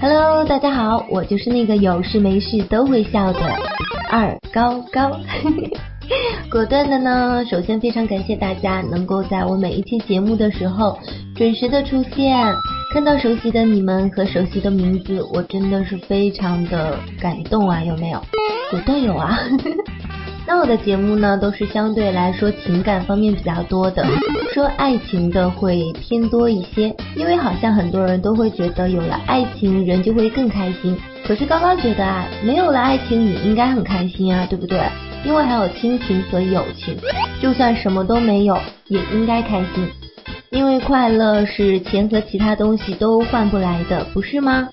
Hello，大家好，我就是那个有事没事都会笑的二高高。果断的呢，首先非常感谢大家能够在我每一期节目的时候准时的出现，看到熟悉的你们和熟悉的名字，我真的是非常的感动啊，有没有？果断有啊。那我的节目呢，都是相对来说情感方面比较多的，说爱情的会偏多一些，因为好像很多人都会觉得有了爱情人就会更开心，可是高高觉得啊，没有了爱情也应该很开心啊，对不对？因为还有亲情和友情，就算什么都没有也应该开心，因为快乐是钱和其他东西都换不来的，不是吗？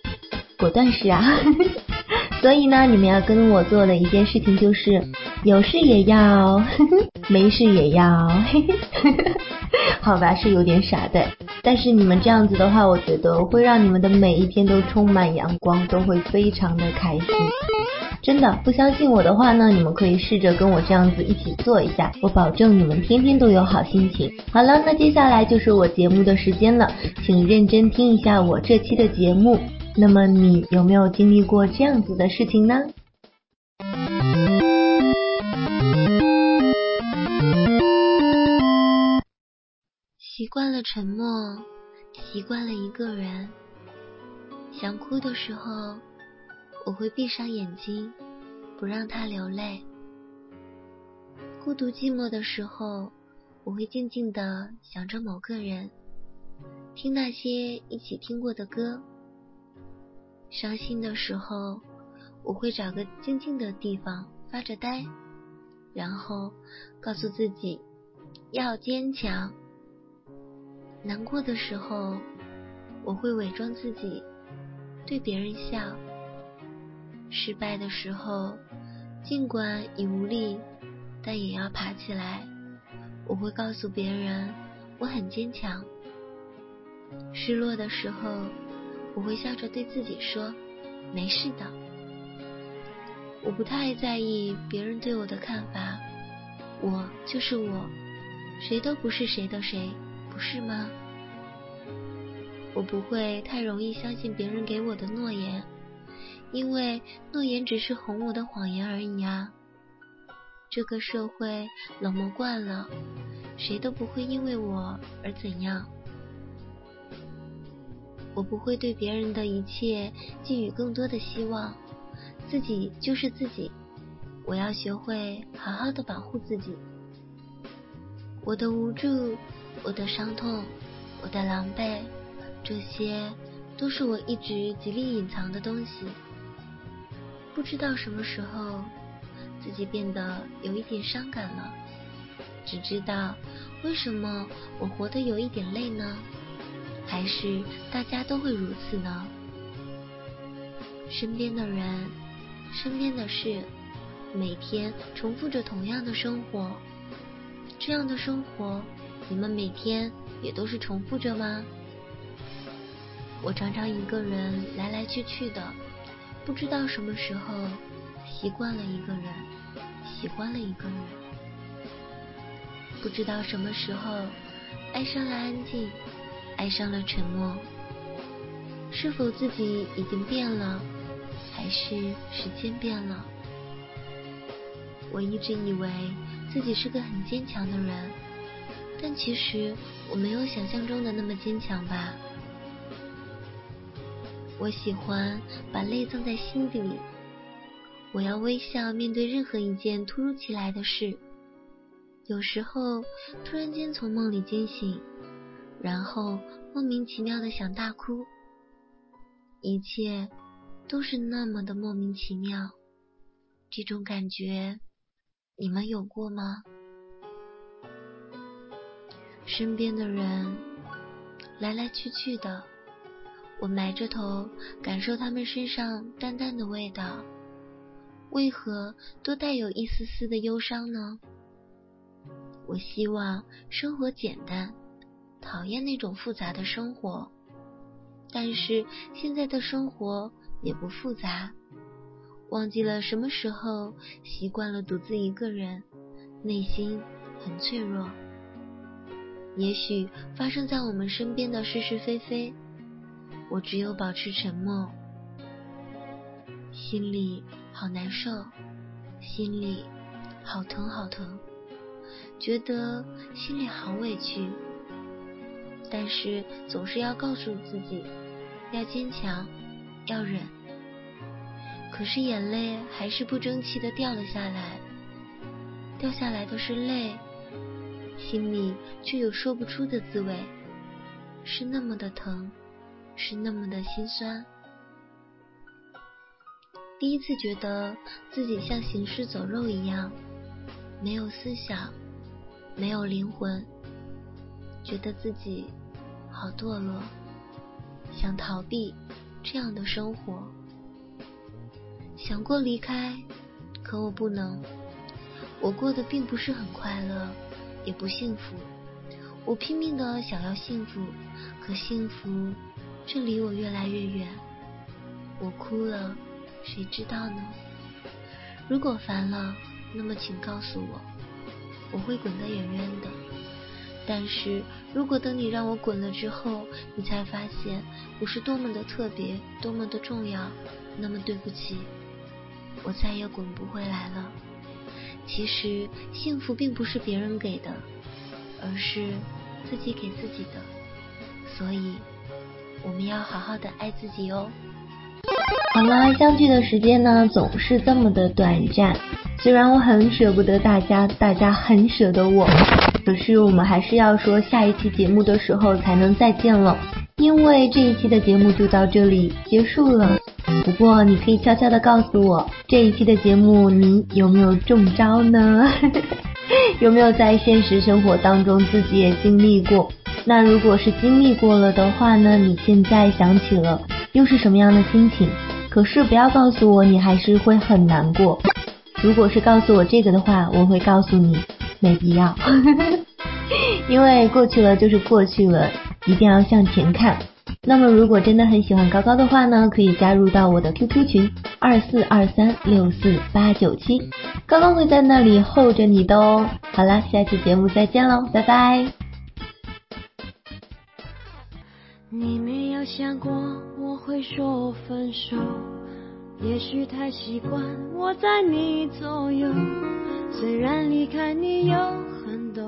果断是啊。所以呢，你们要跟我做的一件事情就是，有事也要，没事也要，好吧，是有点傻的。但是你们这样子的话，我觉得会让你们的每一天都充满阳光，都会非常的开心。真的，不相信我的话呢，你们可以试着跟我这样子一起做一下，我保证你们天天都有好心情。好了，那接下来就是我节目的时间了，请认真听一下我这期的节目。那么你有没有经历过这样子的事情呢？惯了沉默，习惯了一个人。想哭的时候，我会闭上眼睛，不让他流泪。孤独寂寞的时候，我会静静的想着某个人，听那些一起听过的歌。伤心的时候，我会找个静静的地方发着呆，然后告诉自己要坚强。难过的时候，我会伪装自己，对别人笑。失败的时候，尽管已无力，但也要爬起来。我会告诉别人我很坚强。失落的时候。我会笑着对自己说：“没事的。”我不太在意别人对我的看法，我就是我，谁都不是谁的谁，不是吗？我不会太容易相信别人给我的诺言，因为诺言只是哄我的谎言而已啊。这个社会冷漠惯了，谁都不会因为我而怎样。我不会对别人的一切寄予更多的希望，自己就是自己，我要学会好好的保护自己。我的无助，我的伤痛，我的狼狈，这些都是我一直极力隐藏的东西。不知道什么时候，自己变得有一点伤感了，只知道为什么我活得有一点累呢？还是大家都会如此呢？身边的人，身边的事，每天重复着同样的生活，这样的生活，你们每天也都是重复着吗？我常常一个人来来去去的，不知道什么时候习惯了一个人，喜欢了一个人，不知道什么时候爱上了安静。爱上了沉默，是否自己已经变了，还是时间变了？我一直以为自己是个很坚强的人，但其实我没有想象中的那么坚强吧。我喜欢把泪藏在心底里，我要微笑面对任何一件突如其来的事。有时候突然间从梦里惊醒。然后莫名其妙的想大哭，一切都是那么的莫名其妙，这种感觉你们有过吗？身边的人来来去去的，我埋着头感受他们身上淡淡的味道，为何都带有一丝丝的忧伤呢？我希望生活简单。讨厌那种复杂的生活，但是现在的生活也不复杂。忘记了什么时候习惯了独自一个人，内心很脆弱。也许发生在我们身边的是是非非，我只有保持沉默，心里好难受，心里好疼好疼，觉得心里好委屈，但是总是要告诉自己要坚强，要忍。可是眼泪还是不争气的掉了下来，掉下来的是泪，心里却有说不出的滋味，是那么的疼，是那么的心酸。第一次觉得自己像行尸走肉一样，没有思想，没有灵魂，觉得自己好堕落，想逃避这样的生活，想过离开，可我不能。我过得并不是很快乐，也不幸福。我拼命的想要幸福，可幸福却离我越来越远。我哭了。谁知道呢？如果烦了，那么请告诉我，我会滚得远远的。但是如果等你让我滚了之后，你才发现我是多么的特别，多么的重要，那么对不起，我再也滚不回来了。其实幸福并不是别人给的，而是自己给自己的。所以我们要好好的爱自己哦。好了，相聚的时间呢总是这么的短暂。虽然我很舍不得大家，大家很舍得我，可是我们还是要说下一期节目的时候才能再见了，因为这一期的节目就到这里结束了。不过你可以悄悄的告诉我，这一期的节目你有没有中招呢？有没有在现实生活当中自己也经历过？那如果是经历过了的话呢？你现在想起了？又是什么样的心情？可是不要告诉我，你还是会很难过。如果是告诉我这个的话，我会告诉你没必要，因为过去了就是过去了，一定要向前看。那么如果真的很喜欢高高的话呢，可以加入到我的 QQ 群二四二三六四八九七，高高会在那里候着你的哦。好啦，下期节目再见喽，拜拜。你没有想过我会说分手，也许太习惯我在你左右。虽然离开你有很多，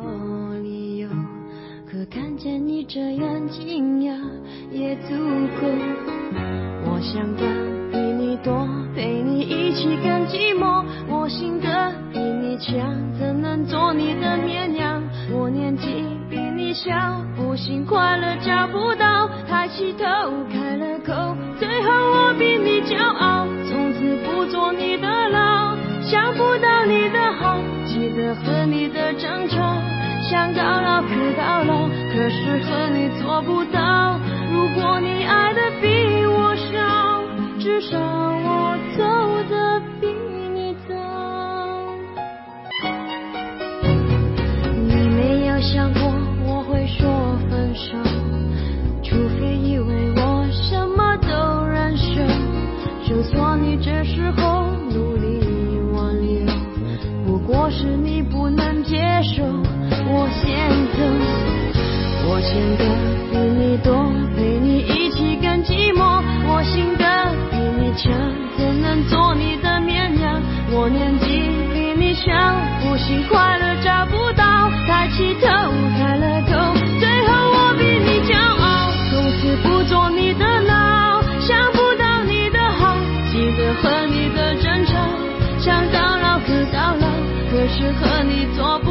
可看见你这样惊讶也足够。我想的比你多，陪你一起更寂寞。我信的比你强，怎能做你的绵羊？我年纪比你小，不幸快乐找不到。抬起头，开了口，最后我比你骄傲，从此不做你的牢。想不到你的好，记得和你的争吵，想到老可到老，可是和你做不到。如果你爱的比我少，至少我走的比你早。你没有想过我会说分手。除非以为我什么都忍受，就算你这时候我欠的比你多，陪你一起更寂寞。我信的比你强，怎能做你的绵羊？我年纪比你小，不信快乐找不到，抬起头开了口，最后我比你骄傲。从此不做你的老，想不到你的好，记得和你的争吵，想到老可到老，可是和你做。